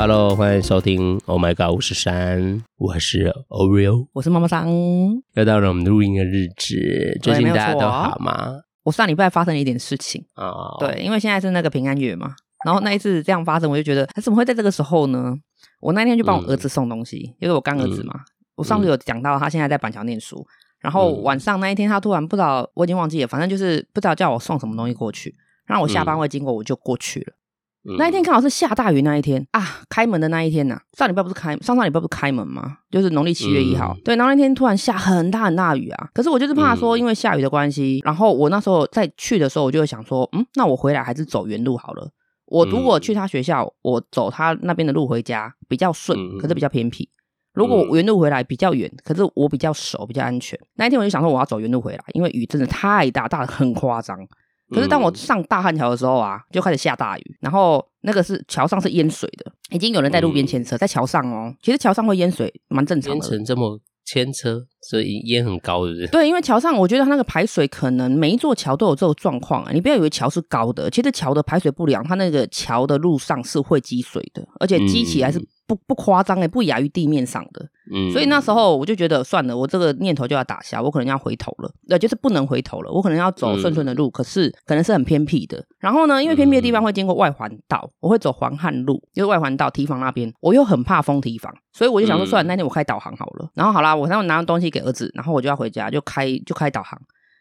Hello，欢迎收听 Oh My God 五十三，我是 Oreo，我是妈妈桑，又到了我们录音的日子，最近大家都好吗？我上礼拜发生了一点事情。啊，oh. 对，因为现在是那个平安月嘛，然后那一次这样发生，我就觉得他怎么会在这个时候呢？我那天就帮我儿子送东西，嗯、因为我干儿子嘛，嗯、我上次有讲到他现在在板桥念书，然后晚上那一天他突然不知道，我已经忘记了，反正就是不知道叫我送什么东西过去，然后我下班会经过，我就过去了。嗯、那一天刚好是下大雨那一天啊，开门的那一天呐、啊。上礼拜不是开，上上礼拜不是开门吗？就是农历七月一号。嗯、对，然后那天突然下很大很大雨啊。可是我就是怕说，因为下雨的关系，嗯、然后我那时候在去的时候，我就会想说，嗯，那我回来还是走原路好了。我如果去他学校，我走他那边的路回家比较顺，可是比较偏僻。如果我原路回来比较远，可是我比较熟，比较安全。那一天我就想说，我要走原路回来，因为雨真的太大，大的很夸张。可是当我上大汉桥的时候啊，就开始下大雨，然后那个是桥上是淹水的，已经有人在路边牵车，在桥上哦。其实桥上会淹水，蛮正常的。淹成这么牵车，所以淹很高，是不是？对，因为桥上我觉得它那个排水可能每一座桥都有这种状况啊。你不要以为桥是高的，其实桥的排水不良，它那个桥的路上是会积水的，而且积起来是。不不夸张哎，不亚于地面上的，嗯，所以那时候我就觉得算了，我这个念头就要打消，我可能要回头了，对，就是不能回头了，我可能要走顺顺的路，嗯、可是可能是很偏僻的。然后呢，因为偏僻的地方会经过外环道，我会走环汉路，就是外环道提防那边，我又很怕封提防，所以我就想说，算了，那天我开导航好了。然后好啦，我然后拿东西给儿子，然后我就要回家，就开就开导航。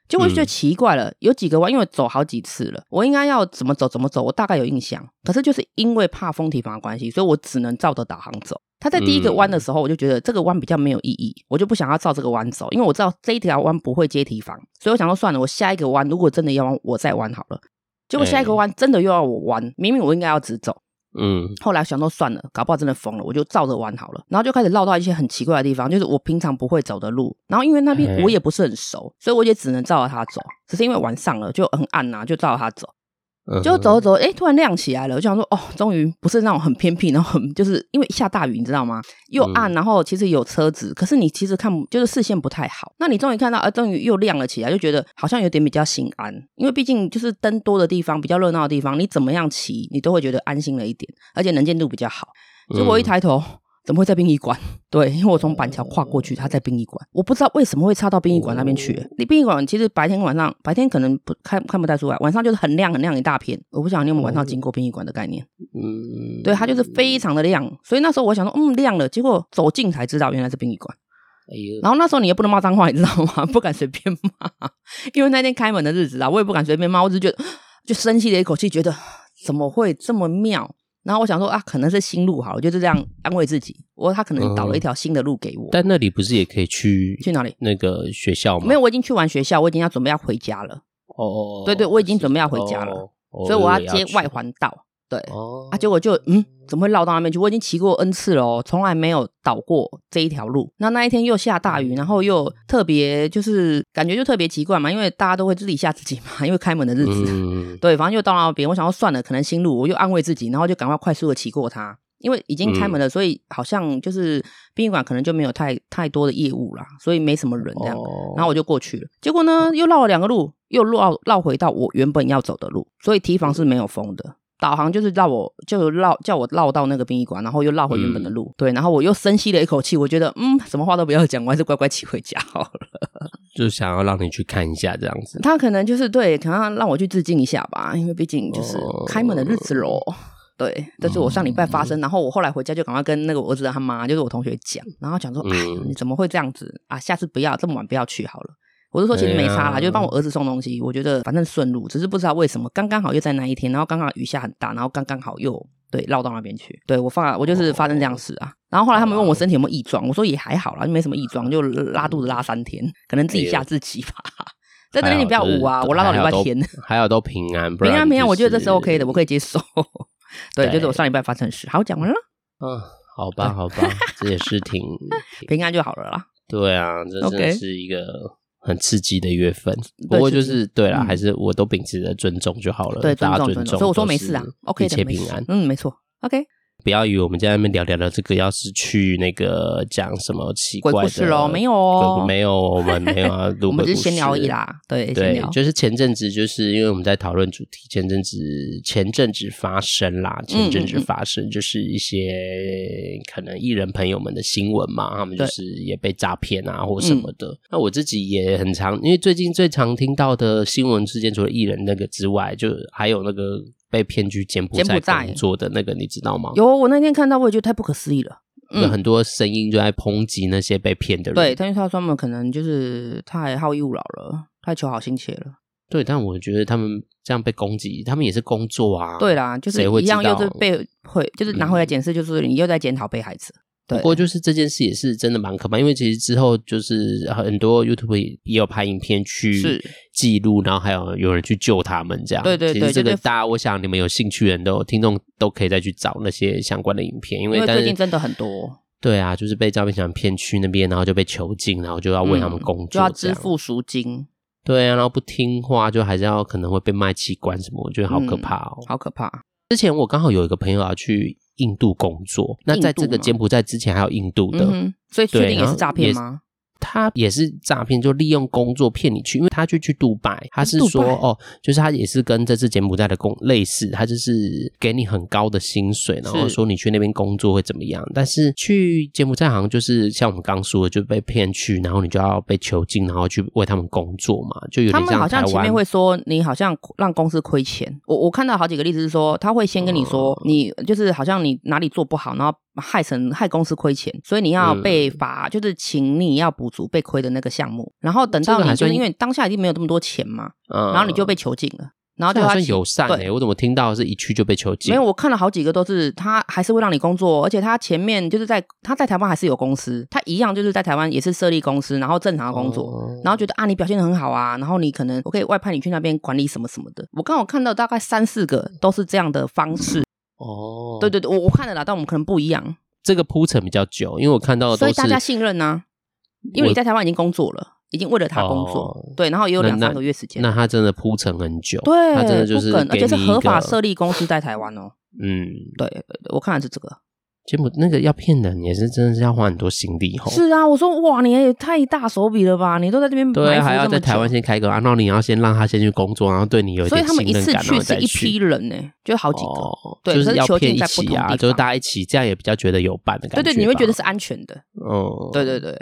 结果就觉得奇怪了，有几个弯，因为走好几次了，我应该要怎么走怎么走，我大概有印象。可是就是因为怕封提防的关系，所以我只能照着导航走。他在第一个弯的时候，我就觉得这个弯比较没有意义，我就不想要照这个弯走，因为我知道这一条弯不会接提防，所以我想说算了，我下一个弯如果真的要弯，我再弯好了。结果下一个弯真的又要我弯，明明我应该要直走。嗯，后来想说算了，搞不好真的疯了，我就照着玩好了。然后就开始绕到一些很奇怪的地方，就是我平常不会走的路。然后因为那边我也不是很熟，所以我也只能照着他走。只是因为晚上了就很暗呐、啊，就照着他走。就走着走着，哎，突然亮起来了。我就想说，哦，终于不是那种很偏僻，然后很 就是因为下大雨，你知道吗？又暗，然后其实有车子，可是你其实看就是视线不太好。那你终于看到，呃，终于又亮了起来，就觉得好像有点比较心安。因为毕竟就是灯多的地方，比较热闹的地方，你怎么样骑，你都会觉得安心了一点，而且能见度比较好。结果我一抬头。怎么会在殡仪馆？对，因为我从板桥跨过去，他在殡仪馆，我不知道为什么会插到殡仪馆那边去。那殡仪馆其实白天晚上，白天可能不看看不太出来，晚上就是很亮很亮一大片。我不晓得你们晚上经过殡仪馆的概念？嗯，对，它就是非常的亮。所以那时候我想说，嗯，亮了。结果走近才知道原来是殡仪馆。哎呦！然后那时候你也不能骂脏话，你知道吗？不敢随便骂，因为那天开门的日子啊，我也不敢随便骂。我只觉得，就深吸了一口气，觉得怎么会这么妙？然后我想说啊，可能是新路好，我就是这样安慰自己。我他可能导了一条新的路给我。嗯、但那里不是也可以去去哪里？那个学校吗？没有，我已经去完学校，我已经要准备要回家了。哦，对对，我已经准备要回家了，哦、所以我要接外环道。对，哦、啊，结果就嗯，怎么会绕到那边去？我已经骑过 N 次了哦，从来没有倒过这一条路。那那一天又下大雨，然后又特别就是感觉就特别奇怪嘛，因为大家都会自己吓自己嘛，因为开门的日子。嗯、对，反正又到那边，我想要算了，可能新路，我又安慰自己，然后就赶快快速的骑过它，因为已经开门了，所以好像就是殡仪馆可能就没有太太多的业务啦，所以没什么人这样。哦、然后我就过去了，结果呢，又绕了两个路，又绕绕回到我原本要走的路，所以提防是没有封的。导航就是绕我，就绕叫我绕到那个殡仪馆，然后又绕回原本的路。嗯、对，然后我又深吸了一口气，我觉得嗯，什么话都不要讲，我还是乖乖骑回家好了。就想要让你去看一下这样子。他可能就是对，可能让我去致敬一下吧，因为毕竟就是开门的日子喽。哦、对，这是我上礼拜发生，嗯、然后我后来回家就赶快跟那个我儿子他妈，就是我同学讲，然后讲说，哎，你怎么会这样子啊？下次不要这么晚不要去好了。我就说其实没差啦，啊、就是帮我儿子送东西，我觉得反正顺路，只是不知道为什么刚刚好又在那一天，然后刚刚雨下很大，然后刚刚好又对绕到那边去。对我发，我就是发生这样事啊。然后后来他们问我身体有没有异状，我说也还好啦，就没什么异状，就拉肚子拉三天，可能自己吓自己吧。在那边你不要捂啊，我拉到礼拜天，还有都平安，平安平安，我觉得这是 OK 的，我可以接受。对，就是我上礼拜发生的事。好，讲完了。嗯，好吧，好吧，这也是挺 平安就好了啦。对啊，这真是一个。很刺激的月份，不过就是对啦，还是我都秉持着尊重就好了，对，大家尊重，所以我说没事啊，OK 的，一切平安，嗯，没错，OK。不要以为我们在那边聊聊聊这个，要是去那个讲什么奇怪的鬼故事哦，没有哦，没有，我们没有啊，我们就是闲聊而已啦。对对，就是前阵子，就是因为我们在讨论主题，前阵子前阵子发生啦，前阵子发生就是一些可能艺人朋友们的新闻嘛，他们就是也被诈骗啊或什么的。嗯、那我自己也很常，因为最近最常听到的新闻事件，除了艺人那个之外，就还有那个。被骗去柬埔寨工作的那个，你知道吗？有，我那天看到，我也觉得太不可思议了。有很多声音就在抨击那些被骗的人。对，但是他说他们可能就是太好逸恶劳了，太求好心切了。对，但我觉得他们这样被攻击，他们也是工作啊。对啦，就是一样，又是被会，就是拿回来检视，就是你又在检讨被害者。不过就是这件事也是真的蛮可怕，因为其实之后就是很多 YouTube 也有拍影片去记录，然后还有有人去救他们这样。对对对，其实这个大家，我想你们有兴趣的人都听众都可以再去找那些相关的影片，因为最近真的很多。对啊，就是被诈骗集团骗去那边，然后就被囚禁，然后就要为他们工作，就要支付赎金。对啊，然后不听话就还是要可能会被卖器官什么，我觉得好可怕哦，好可怕。之前我刚好有一个朋友要去。印度工作，那在这个柬埔寨之前还有印度的，嗯、所以确定也是诈骗吗？他也是诈骗，就利用工作骗你去，因为他就去杜拜，他是说哦，就是他也是跟这次柬埔寨的工类似，他就是给你很高的薪水，然后说你去那边工作会怎么样。但是去柬埔寨好像就是像我们刚说的，就被骗去，然后你就要被囚禁，然后去为他们工作嘛，就有。他们好像前面会说你好像让公司亏钱，我我看到好几个例子是说他会先跟你说、嗯、你就是好像你哪里做不好，然后。害成害公司亏钱，所以你要被罚，嗯、就是请你要补足被亏的那个项目。然后等到你就是因为当下已经没有这么多钱嘛，嗯、然后你就被囚禁了。然后就他友善哎、我怎么听到是一去就被囚禁？没有，我看了好几个都是他还是会让你工作，而且他前面就是在他在台湾还是有公司，他一样就是在台湾也是设立公司，然后正常的工作，哦、然后觉得啊你表现的很好啊，然后你可能我可以外派你去那边管理什么什么的。我刚好看到大概三四个都是这样的方式。哦，对对对，我我看了啦，但我们可能不一样。这个铺陈比较久，因为我看到的都是，所以大家信任呢、啊，因为你在台湾已经工作了，已经为了他工作，哦、对，然后也有两三个月时间，那他真的铺陈很久，对，他真的就是，而且是合法设立公司在台湾哦，嗯，对，我看的是这个。柬埔寨那个要骗人也是真的是要花很多心力吼。是啊，我说哇，你也太大手笔了吧？你都在这边对，还要在台湾先开个，然后你要先让他先去工作，然后对你有一点信任感，所以他们一次去是一批人呢，就好几个，哦、对，就是要骗一起啊，就是大家一起，这样也比较觉得有伴的感觉。对对，你会觉得是安全的。哦，对对对。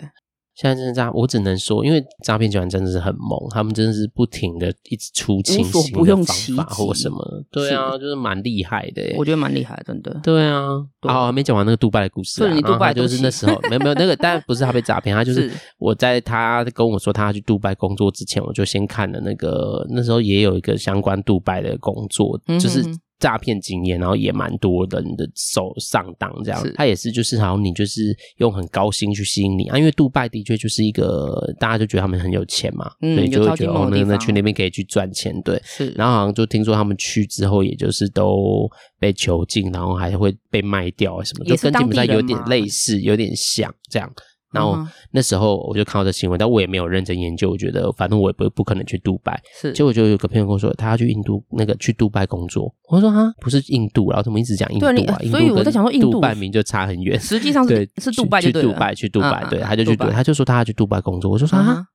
现在真的这样，我只能说，因为诈骗集团真的是很猛，他们真的是不停的一直出清新的方法或什么。对啊，就是蛮厉害的。我觉得蛮厉害，真的。对啊，对啊，还没讲完那个杜拜的故事啊。你杜拜就是那时候没有没有那个，但不是他被诈骗，他就是我在他跟我说他要去杜拜工作之前，我就先看了那个那时候也有一个相关杜拜的工作，嗯、哼哼就是。诈骗经验，然后也蛮多人的手上当这样，是。他也是就是好像你就是用很高薪去吸引你啊，因为杜拜的确就是一个大家就觉得他们很有钱嘛，嗯、所以就会觉得哦，那那去那边可以去赚钱，对，是，然后好像就听说他们去之后，也就是都被囚禁，然后还会被卖掉什么，就跟柬埔寨有点类似，有点像这样。然后那时候我就看到这新闻，但我也没有认真研究。我觉得反正我也不不可能去杜拜。是，结果就有个朋友跟我说，他要去印度那个去杜拜工作。我说啊，不是印度，然后他们一直讲印度啊？所以我在想说，印度杜拜名就差很远。实际上是对，是杜拜。去杜拜，去杜拜，对，他就去，他就说他要去杜拜工作。我说说哈。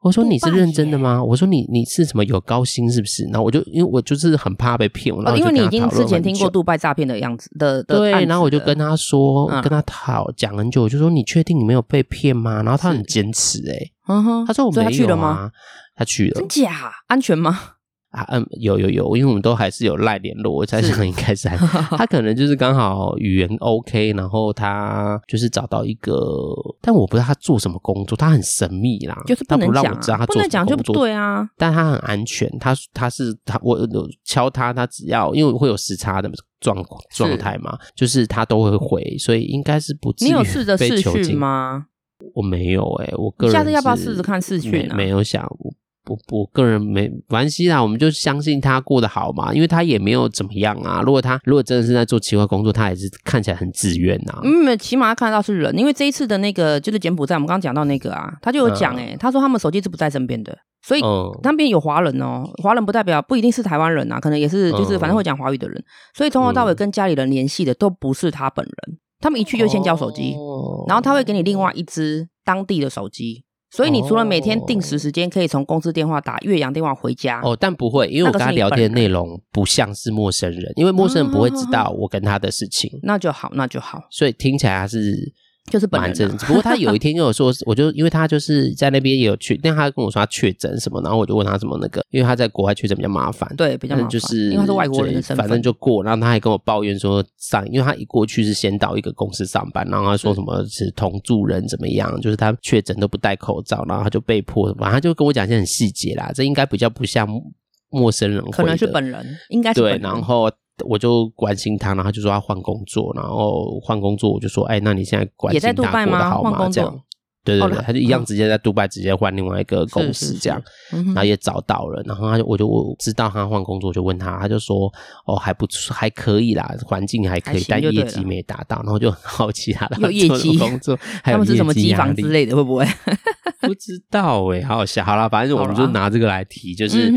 我说你是认真的吗？我说你你是什么有高薪是不是？然后我就因为我就是很怕被骗，然后因为你已经之前听过杜拜诈骗的样子的，对，然后我就跟他说，跟他讨讲很久，我就说你确定你没有被骗吗？然后他很坚持，哎，他说我没有啊，他去了，真假？安全吗？啊嗯，有有有，因为我们都还是有赖联络，我在想应该是 他可能就是刚好语言 OK，然后他就是找到一个，但我不知道他做什么工作，他很神秘啦，就是不能讲，他不让我知道他做什么工作，不能讲就不对啊，但他很安全，他他是他我敲他，他只要因为会有时差的状状态嘛，就是他都会回，所以应该是不至于被囚禁。你有试着视讯吗？我没有诶、欸，我个人下次要不要试试看试讯啊？没有想。我我个人没关系啦，我们就相信他过得好嘛，因为他也没有怎么样啊。如果他如果真的是在做奇怪工作，他也是看起来很自愿呐。嗯，起码他看到是人，因为这一次的那个就是柬埔寨，我们刚刚讲到那个啊，他就有讲诶、欸，嗯、他说他们手机是不在身边的，所以那边有华人哦，华人不代表不一定是台湾人啊，可能也是就是反正会讲华语的人。所以从头到尾跟家里人联系的都不是他本人，他们一去就先交手机，然后他会给你另外一只当地的手机。所以你除了每天定时时间可以从公司电话打岳阳电话回家哦，但不会，因为我跟他聊天的内容不像是陌生人，因为陌生人不会知道我跟他的事情。那就好，那就好。所以听起来他是。就是本人，不过他有一天跟我说，我就因为他就是在那边也有去，但他跟我说他确诊什么，然后我就问他什么那个，因为他在国外确诊比较麻烦，对，比较麻烦，就是因为他是外国人的身份，反正就过，然后他还跟我抱怨说上，因为他一过去是先到一个公司上班，然后他说什么是同住人怎么样，就是他确诊都不戴口罩，然后他就被迫，什么他就跟我讲一些很细节啦，这应该比较不像陌生人，可能是本人，应该对，然后。我就关心他，然后就说他换工作，然后换工作，我就说，哎，那你现在关心他过得好吗？这样。对对对，他就一样，直接在杜拜直接换另外一个公司这样，然后也找到了，然后他就我就我知道他换工作，就问他，他就说哦还不错，还可以啦，环境还可以，但业绩没达到，然后就很好奇他的有业绩工作，他们是什么机房之类的，会不会？不知道哎，好好笑。好了，反正我们就拿这个来提，就是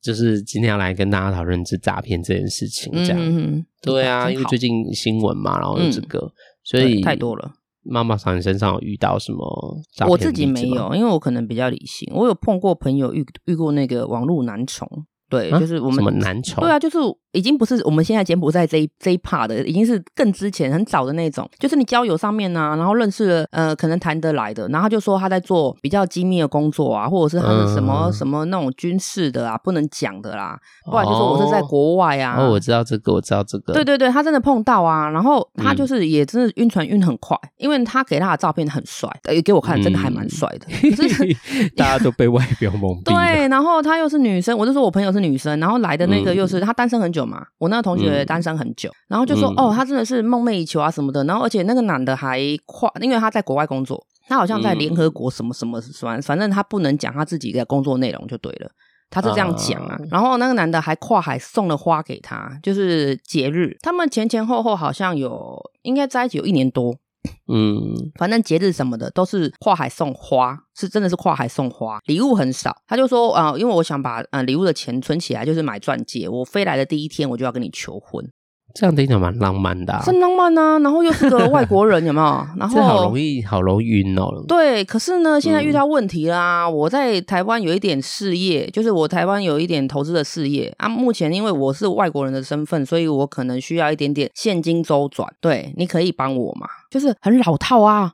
就是今天要来跟大家讨论这诈骗这件事情，这样。对啊，因为最近新闻嘛，然后这个，所以太多了。妈妈桑，你身上有遇到什么？我自己没有，因为我可能比较理性。我有碰过朋友遇遇过那个网络男宠。对，就是我们什么男宠？对啊，就是已经不是我们现在柬埔寨这一这一 part 的，已经是更之前很早的那种。就是你交友上面啊，然后认识了呃，可能谈得来的，然后他就说他在做比较机密的工作啊，或者是他的什么、嗯、什么那种军事的啊，不能讲的啦。不然就说我是在国外啊。哦，我知道这个，我知道这个。对对对，他真的碰到啊，然后他就是也真的晕船晕很快，嗯、因为他给他的照片很帅，也给我看，真的还蛮帅的。嗯、可是大家都被外表蒙蔽。对，然后他又是女生，我就说我朋友是女生，然后来。的那个又是他单身很久嘛，我那个同学单身很久，嗯、然后就说、嗯、哦，他真的是梦寐以求啊什么的，然后而且那个男的还跨，因为他在国外工作，他好像在联合国什么什么什么，反正他不能讲他自己的工作内容就对了，他是这样讲啊。然后那个男的还跨海送了花给他，就是节日，他们前前后后好像有应该在一起有一年多。嗯，反正节日什么的都是跨海送花，是真的是跨海送花，礼物很少。他就说啊、呃，因为我想把嗯礼物的钱存起来，就是买钻戒。我飞来的第一天，我就要跟你求婚。这样听起来蛮浪漫的，啊，是浪漫啊！然后又是个外国人，有没有？然后好容易，好容易晕哦。对，可是呢，现在遇到问题啦。嗯、我在台湾有一点事业，就是我台湾有一点投资的事业啊。目前因为我是外国人的身份，所以我可能需要一点点现金周转。对，你可以帮我吗？就是很老套啊。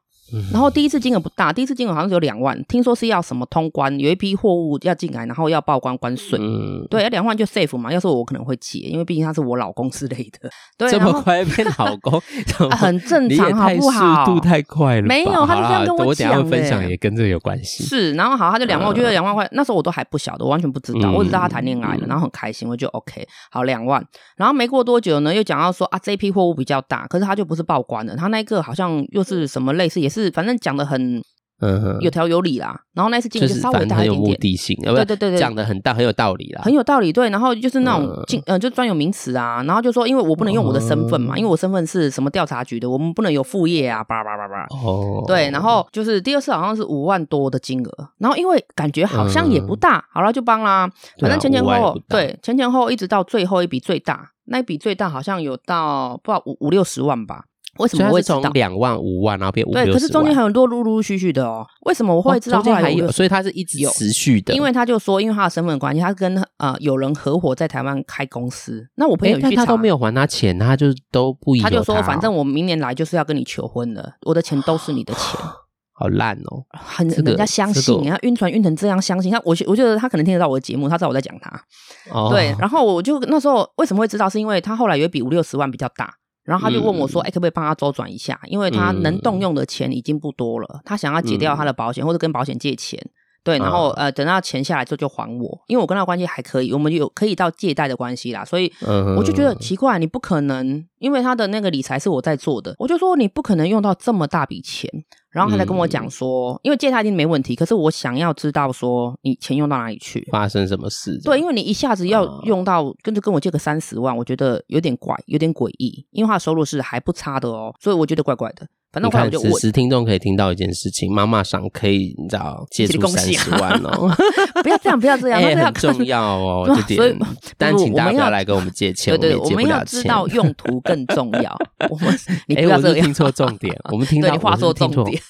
然后第一次金额不大，第一次金额好像只有两万，听说是要什么通关，有一批货物要进来，然后要报关关税。嗯，对，要两万就 safe 嘛。要是我可能会接，因为毕竟他是我老公之类的。对，这么快变老公，很正常，好不好？速度太快了。没有，他就这样跟我讲。我分享也跟这个有关系。是，然后好，他就两万，我觉得两万块，那时候我都还不晓得，我完全不知道，我只知道他谈恋爱了，然后很开心，我就 OK。好，两万，然后没过多久呢，又讲到说啊，这批货物比较大，可是他就不是报关的，他那个好像又是什么类似，也是反正讲的很。嗯嗯，有条有理啦。然后那次进就稍微大一点点，很有目的性，对对对对，讲的很大，很有道理啦，很有道理。对，然后就是那种进嗯，就专有名词啊。然后就说，因为我不能用我的身份嘛，因为我身份是什么调查局的，我们不能有副业啊，叭叭叭叭。哦，对，然后就是第二次好像是五万多的金额，然后因为感觉好像也不大，好了就帮啦。反正前前后后，对前前后后一直到最后一笔最大，那一笔最大好像有到不知道五五六十万吧。为什么我会从两万五万然后变五万？对，可是中间还有很多陆陆续续的哦。为什么我会知道？中间还有，所以他是一直有持续的。因为他就说，因为他的身份关系，他跟呃有人合伙在台湾开公司。那我朋友去查，他都没有还他钱，他就都不。他就说，反正我明年来就是要跟你求婚的，我的钱都是你的钱。好烂哦，很人家相信，人家晕船晕成这样，相信他。我我觉得他可能听得到我的节目，他知道我在讲他。对，然后我就那时候为什么会知道？是因为他后来有一笔五六十万比较大。然后他就问我说：“哎、嗯，可不可以帮他周转一下？因为他能动用的钱已经不多了，他想要解掉他的保险，嗯、或者跟保险借钱。对，然后、啊、呃，等到钱下来之后就还我，因为我跟他关系还可以，我们有可以到借贷的关系啦。所以我就觉得奇怪，你不可能，因为他的那个理财是我在做的，我就说你不可能用到这么大笔钱。”然后他才跟我讲说，嗯、因为借他一定没问题，可是我想要知道说你钱用到哪里去，发生什么事？对，因为你一下子要用到，嗯、跟着跟我借个三十万，我觉得有点怪，有点诡异。因为他的收入是还不差的哦，所以我觉得怪怪的。反正后来我就问，此时听众可以听到一件事情，妈妈桑可以你知道借出三十万哦，不要这样，不要这样，哎、欸，很重要哦，这点。所以，但请大家不要来跟我们借钱，对对，我们，要知道用途更重要。我们，你不要这样，欸、听错重点，我们听到你话说重点。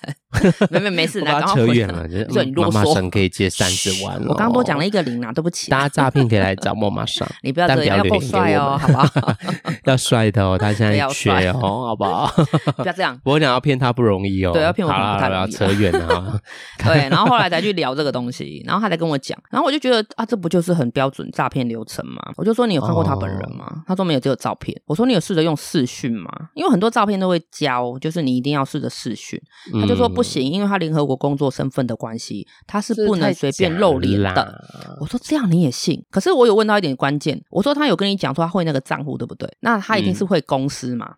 没没没事，来，扯远了，就是妈妈桑可以借三十万。我刚刚多讲了一个零啊，对不起。大家诈骗可以来找妈妈桑，你不要这样，要够帅哦，好不好？要帅的哦，他现在缺哦，好不好？不要这样，我讲要骗他不容易哦。对，要骗我不太容易。扯远了。对，然后后来才去聊这个东西，然后他才跟我讲，然后我就觉得啊，这不就是很标准诈骗流程吗？我就说你有看过他本人吗？他说没有，只有照片。我说你有试着用视讯吗？因为很多照片都会教，就是你一定要试着视讯。他就说不行，因为他联合国工作身份的关系，他是不能随便露脸的。我说这样你也信？可是我有问到一点关键，我说他有跟你讲说他会那个账户对不对？那他一定是会公司嘛？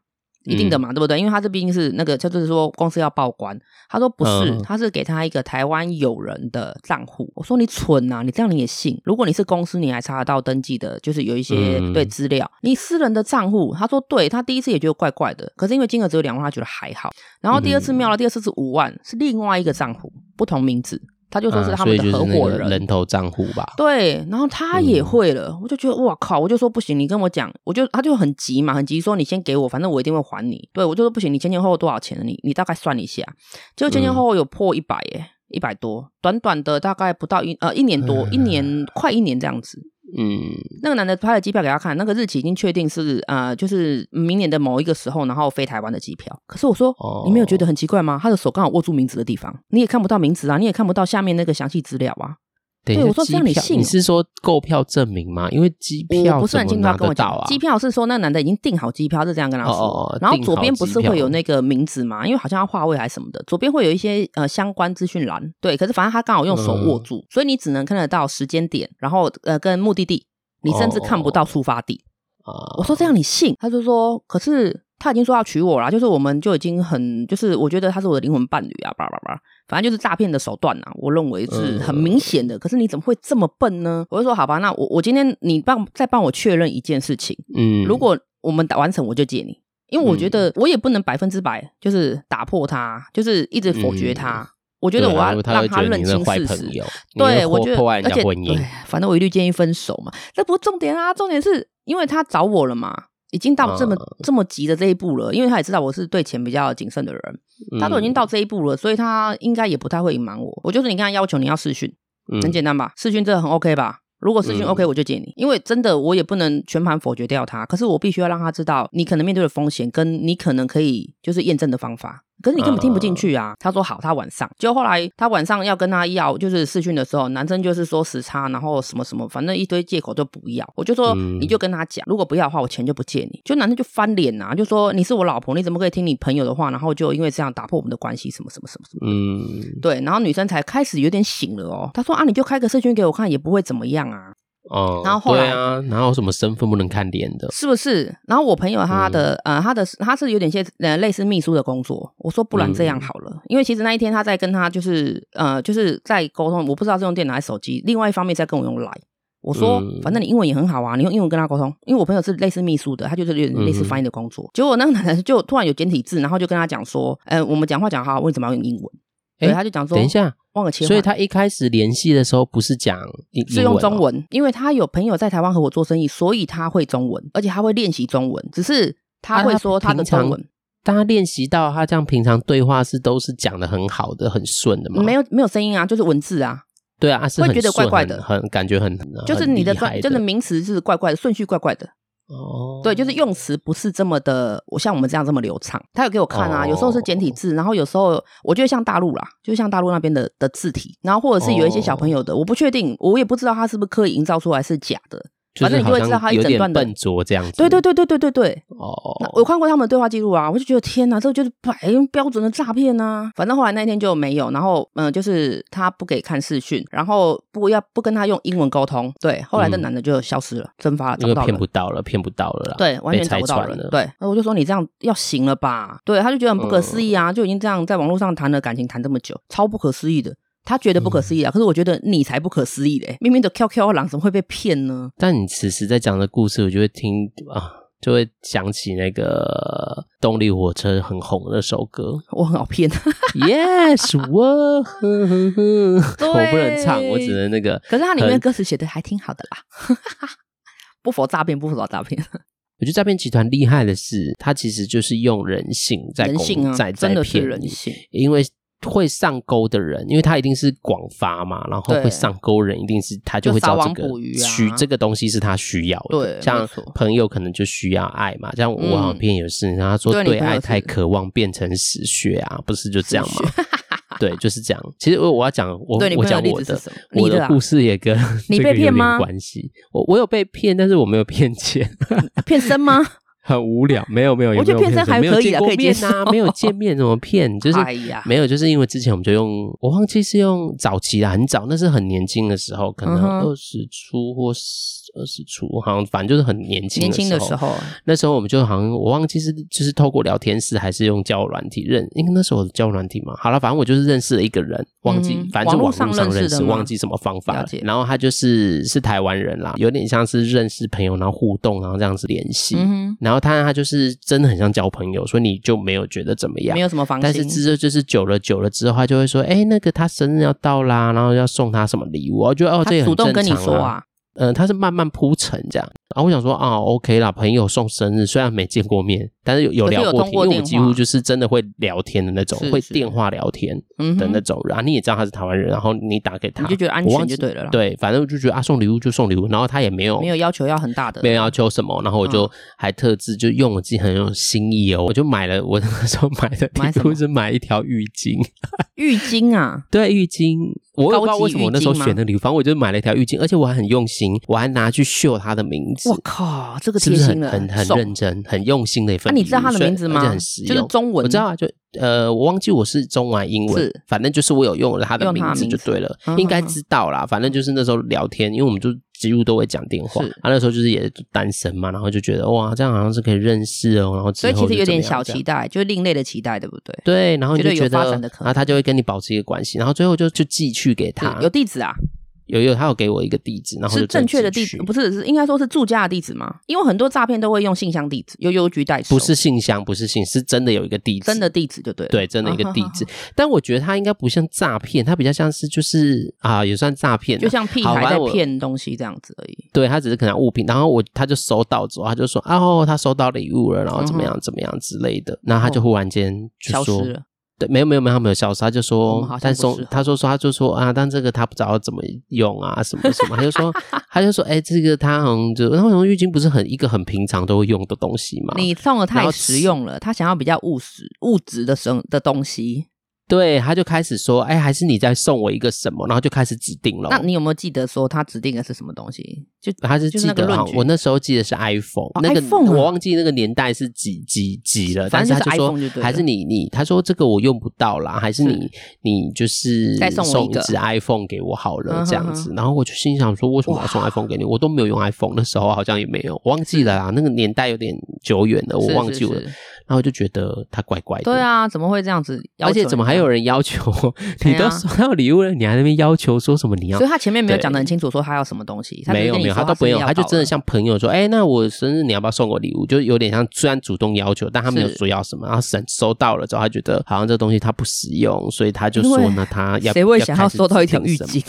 一定的嘛，对不对？因为他这毕竟是那个，他就是说公司要报关。他说不是，他是给他一个台湾友人的账户。我说你蠢呐，你这样你也信？如果你是公司，你还查得到登记的，就是有一些对资料。你私人的账户，他说对，他第一次也觉得怪怪的，可是因为金额只有两万，他觉得还好。然后第二次妙了，第二次是五万，是另外一个账户，不同名字。他就说是他们的合伙人，人头账户吧。对，然后他也会了，嗯、我就觉得哇靠，我就说不行，你跟我讲，我就他就很急嘛，很急说你先给我，反正我一定会还你。对，我就说不行，你前前后后多少钱？你你大概算一下，结果前前后后有破一百耶，一百多，短短的大概不到一呃一年多，一年快一年这样子。嗯，那个男的拍了机票给他看，那个日期已经确定是呃，就是明年的某一个时候，然后飞台湾的机票。可是我说，哦、你没有觉得很奇怪吗？他的手刚好握住名字的地方，你也看不到名字啊，你也看不到下面那个详细资料啊。对，我说这样你信？你是说购票证明吗？因为机票不是很清楚，他跟我讲，机票是说那男的已经订好机票，是这样跟他说。哦、然后左边不是会有那个名字吗？因为好像要划位还是什么的，左边会有一些呃相关资讯栏。对，可是反正他刚好用手握住，嗯、所以你只能看得到时间点，然后呃跟目的地，你甚至看不到出发地。哦、我说这样你信？他就说，可是。他已经说要娶我了，就是我们就已经很，就是我觉得他是我的灵魂伴侣啊，叭叭叭，反正就是诈骗的手段啊，我认为是很明显的。可是你怎么会这么笨呢？我就说好吧，那我我今天你帮再帮我确认一件事情，嗯，如果我们打完成，我就借你，因为我觉得我也不能百分之百就是打破他，就是一直否决他。嗯、我觉得我要让他认清事实。对，我觉得，而且对，反正我一律建议分手嘛，这不是重点啊，重点是因为他找我了嘛。已经到这么、uh, 这么急的这一步了，因为他也知道我是对钱比较谨慎的人，嗯、他都已经到这一步了，所以他应该也不太会隐瞒我。我就是你跟他要求你要试训，嗯、很简单吧？试训这个很 OK 吧？如果试训 OK，我就借你，嗯、因为真的我也不能全盘否决掉他，可是我必须要让他知道你可能面对的风险，跟你可能可以就是验证的方法。可是你根本听不进去啊！他说好，他晚上就后来他晚上要跟他要就是试训的时候，男生就是说时差，然后什么什么，反正一堆借口就不要。我就说你就跟他讲，如果不要的话，我钱就不借你。就男生就翻脸呐，就说你是我老婆，你怎么可以听你朋友的话？然后就因为这样打破我们的关系，什么什么什么什么。嗯，对。然后女生才开始有点醒了哦。他说啊，你就开个视讯给我看，也不会怎么样啊。哦，然后后来对啊，然后什么身份不能看脸的，是不是？然后我朋友他的、嗯、呃，他的他是有点些呃类似秘书的工作。我说不然这样好了，嗯、因为其实那一天他在跟他就是呃就是在沟通，我不知道是用电脑还是手机。另外一方面在跟我用 Line。我说、嗯、反正你英文也很好啊，你用英文跟他沟通。因为我朋友是类似秘书的，他就是有点类似翻译的工作。嗯、结果那个男的就突然有简体字，然后就跟他讲说，呃，我们讲话讲好，为什么要用英文？对，他就讲说，等一下，忘了切换。所以他一开始联系的时候不是讲英，是用中文，因为他有朋友在台湾和我做生意，所以他会中文，而且他会练习中文。只是他会说他的中文，当他练习到他这样平常对话是都是讲的很好的、很顺的嘛？没有没有声音啊，就是文字啊。对啊，是会觉得怪怪的，很感觉很，就是你的专，真的名词是怪怪的，顺序怪怪的。哦，对，就是用词不是这么的，我像我们这样这么流畅。他有给我看啊，有时候是简体字，然后有时候我觉得像大陆啦，就像大陆那边的的字体，然后或者是有一些小朋友的，我不确定，我也不知道他是不是刻意营造出来是假的。反正你就会知道他一整段的笨拙这样子。对对对对对对对。哦，我看过他们的对话记录啊，我就觉得天哪，这个就是白标准的诈骗呐。反正后来那天就没有，然后嗯，就是他不给看视讯，然后不要不跟他用英文沟通。对，后来那男的就消失了，蒸发了，找不到了，骗不到了，骗不到了啦。对，完全找不到了。对，那我就说你这样要行了吧？对，他就觉得很不可思议啊，就已经这样在网络上谈了感情谈这么久，超不可思议的。他觉得不可思议啊，嗯、可是我觉得你才不可思议嘞！明明的 QQ 狼怎么会被骗呢？但你此时在讲的故事，我就会听啊，就会想起那个动力火车很红的那首歌。我很好骗，Yes，我呵呵呵，我不能唱，我只能那个。可是它里面歌词写的还挺好的啦，不否诈骗，不否诈骗。我觉得诈骗集团厉害的是，他其实就是用人性在人性啊，在真的是人性，因为。会上钩的人，因为他一定是广发嘛，然后会上钩人一定是他就会知道这个需这个东西是他需要的。对，像朋友可能就需要爱嘛，像我好像也是，然后他说对爱太渴望变成死穴啊，不是就这样吗？对，就是这样。其实我我要讲我我讲我的我的故事也跟你被骗吗？关系，我我有被骗，但是我没有骗钱，骗身吗？很无聊，没有没有，我觉得骗身还可以啊，可以见面啊，没有见面怎么骗？就是没有，就是因为之前我们就用，我忘记是用早期的，很早，那是很年轻的时候，可能二十出或二十出，好像反正就是很年轻年轻的时候。那时候我们就好像我忘记是就是透过聊天室还是用交友软体认，因为那时候交友软体嘛。好了，反正我就是认识了一个人，忘记反正就网络上认识，忘记什么方法。然后他就是是台湾人啦，有点像是认识朋友，然后互动，然后这样子联系，然后。他他就是真的很像交朋友，所以你就没有觉得怎么样，没有什么防心。但是之后就是久了久了之后，他就会说：“哎、欸，那个他生日要到啦，然后要送他什么礼物。”我觉得哦，这也很正常啊。嗯，他是慢慢铺陈这样，然后我想说啊，OK 啦，朋友送生日，虽然没见过面，但是有有聊过天，因为我们几乎就是真的会聊天的那种，会电话聊天的那种。人。啊，你也知道他是台湾人，然后你打给他，你就觉得安全就对了。对，反正我就觉得啊，送礼物就送礼物，然后他也没有没有要求要很大的，没有要求什么，然后我就还特制就用我自己很有心意哦，我就买了，我那时候买的礼物 是买一条浴巾，浴巾啊，对，浴巾。我也不知道为什么我那时候选的礼物，反正我就买了一条浴巾，而且我还很用心，我还拿去绣她的名字。我靠，这个贴心了，很很认真、很用心的一份。那你知道她的名字吗？而且很实用，就是中文。我知道啊，就呃，我忘记我是中文英文，反正就是我有用了她的名字就对了，应该知道啦。反正就是那时候聊天，因为我们就。几乎都会讲电话，他那时候就是也单身嘛，然后就觉得哇，这样好像是可以认识哦，然后所以其实有点小期待，就是另类的期待，对不对？对，然后就觉得，然后他就会跟你保持一个关系，然后最后就就寄去给他，有地址啊。有有，他有给我一个地址，然后是正确的地址，不是是应该说是住家的地址吗？因为很多诈骗都会用信箱地址，由邮局代收。不是信箱，不是信，是真的有一个地址，真的地址就对了。对，真的一个地址。但我觉得他应该不像诈骗，他比较像是就是啊，也算诈骗，就像屁孩在骗东西这样子而已。对，他只是可能物品，然后我他就收到之后，他就说哦，他收到礼物了，然后怎么样怎么样之类的，然后他就忽然间就说。对，没有没有没有，他没有消失，他就说，但送他说说他就说啊，但这个他不知道怎么用啊，什么什么，他就说他就说，哎，这个他好像就，然后浴巾不是很一个很平常都会用的东西嘛？你送的太实用了，他想要比较务实物质的生的东西。对，他就开始说，哎，还是你在送我一个什么？然后就开始指定了。那你有没有记得说他指定的是什么东西？就他是记得哈，我那时候记得是 iPhone，那个我忘记那个年代是几几几了。但是他就说，还是你你，他说这个我用不到啦，还是你你就是送一只 iPhone 给我好了这样子。然后我就心想说，为什么要送 iPhone 给你？我都没有用 iPhone，那时候好像也没有，我忘记了啦。那个年代有点久远了，我忘记了。然后就觉得他怪怪的。对啊，怎么会这样子？而且怎么还有人要求 你都收到礼物了，你还在那边要求说什么你要？所以他前面没有讲的很清楚，说他要什么东西。没有没有，他都不用，他就真的像朋友说：“哎，那我生日你要不要送我礼物？”就有点像虽然主动要求，但他没有说要什么。然后收收到了之后，他觉得好像这东西他不实用，所以他就说：“那他要谁会想要收到一条浴巾？”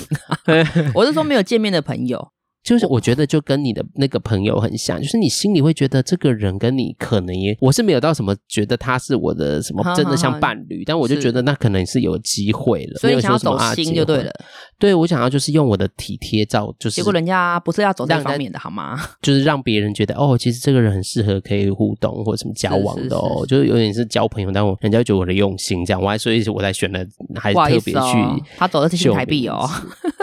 我是说没有见面的朋友。就是我觉得就跟你的那个朋友很像，就是你心里会觉得这个人跟你可能也，我是没有到什么觉得他是我的什么真的像伴侣，但我就觉得那可能是有机会了，所以想要走心就对了。对，我想要就是用我的体贴照，就是结果人家不是要走这方面的好吗？就是让别人觉得哦，其实这个人很适合可以互动或者什么交往的哦，就是有点是交朋友，但我人家觉得我的用心这样，我还所以我才选了，还特别去他走的是新台币哦，